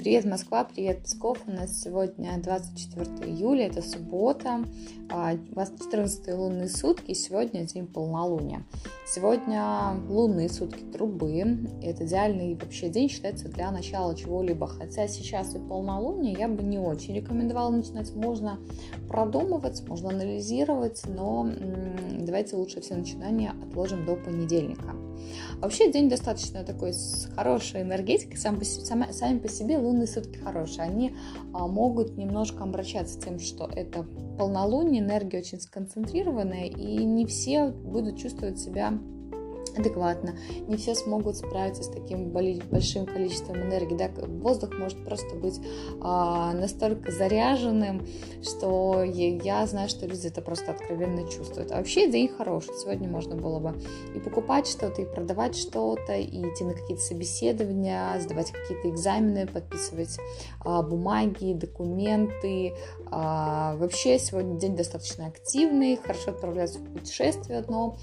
Привет, Москва, привет, Псков. У нас сегодня 24 июля, это суббота, а, у вас 14 лунные сутки, сегодня день полнолуния. Сегодня лунные сутки трубы, это идеальный вообще день считается для начала чего-либо, хотя сейчас и полнолуние я бы не очень рекомендовала начинать, можно продумывать, можно анализировать, но давайте лучше все начинания отложим до понедельника. Вообще день достаточно такой с хорошей энергетикой, сам по, сам, сами по себе лунные сутки хорошие. Они а, могут немножко обращаться тем, что это полнолуние, энергия очень сконцентрированная, и не все будут чувствовать себя адекватно, не все смогут справиться с таким большим количеством энергии, да, воздух может просто быть а, настолько заряженным, что я, знаю, что люди это просто откровенно чувствуют. А вообще день хороший, сегодня можно было бы и покупать что-то, и продавать что-то, и идти на какие-то собеседования, сдавать какие-то экзамены, подписывать а, бумаги, документы. А, вообще сегодня день достаточно активный, хорошо отправляться в путешествие, но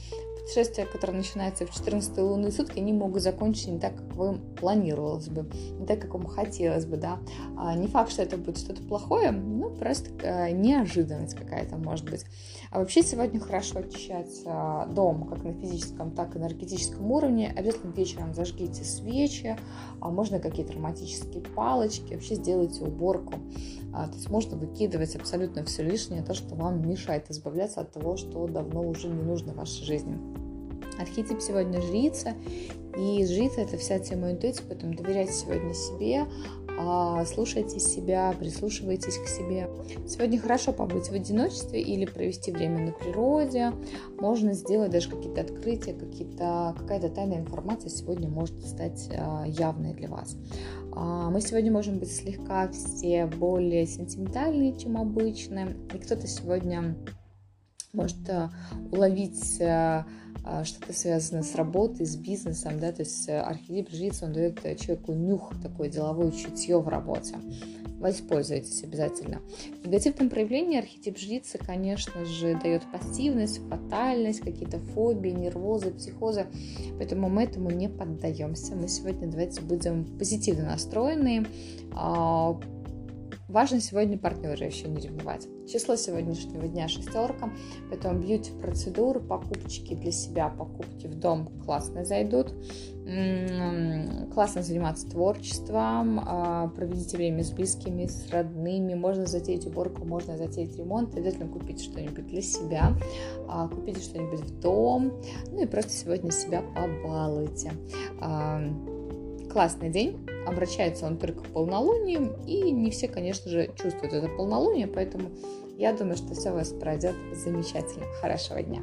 путешествия, которые начинаются в 14 лунные сутки, они могут закончиться не так, как вам планировалось бы, не так, как вам хотелось бы, да. А не факт, что это будет что-то плохое, ну, просто э, неожиданность какая-то может быть. А вообще сегодня хорошо очищать дом, как на физическом, так и энергетическом уровне. Обязательно вечером зажгите свечи, а можно какие-то ароматические палочки, вообще сделайте уборку. А, то есть можно выкидывать абсолютно все лишнее, то, что вам мешает избавляться от того, что давно уже не нужно в вашей жизни. Архетип сегодня жрица, и жрица это вся тема интуиции, поэтому доверяйте сегодня себе, а, слушайте себя, прислушивайтесь к себе. Сегодня хорошо побыть в одиночестве или провести время на природе. Можно сделать даже какие-то открытия, какие-то, какая-то тайная информация сегодня может стать а, явной для вас. А, мы сегодня можем быть слегка все более сентиментальные, чем обычно. И кто-то сегодня может уловить а, что-то связанное с работой, с бизнесом, да, то есть э, архетип жрицы, он дает э, человеку нюх, такое деловое чутье в работе. Воспользуйтесь обязательно. В негативном проявлении архетип жрицы, конечно же, дает пассивность, фатальность, какие-то фобии, нервозы, психозы, поэтому мы этому не поддаемся. Мы сегодня давайте будем позитивно настроены, а, Важно сегодня партнера еще не ревновать. Число сегодняшнего дня шестерка, поэтому бьюти-процедуры, покупочки для себя, покупки в дом классно зайдут. Классно заниматься творчеством, а, проведите время с близкими, с родными, можно затеять уборку, можно затеять ремонт, обязательно купить что-нибудь для себя, а, купите что-нибудь в дом, ну и просто сегодня себя побалуйте. Классный день, обращается он только к полнолунию, и не все, конечно же, чувствуют это полнолуние, поэтому я думаю, что все у вас пройдет замечательно. Хорошего дня!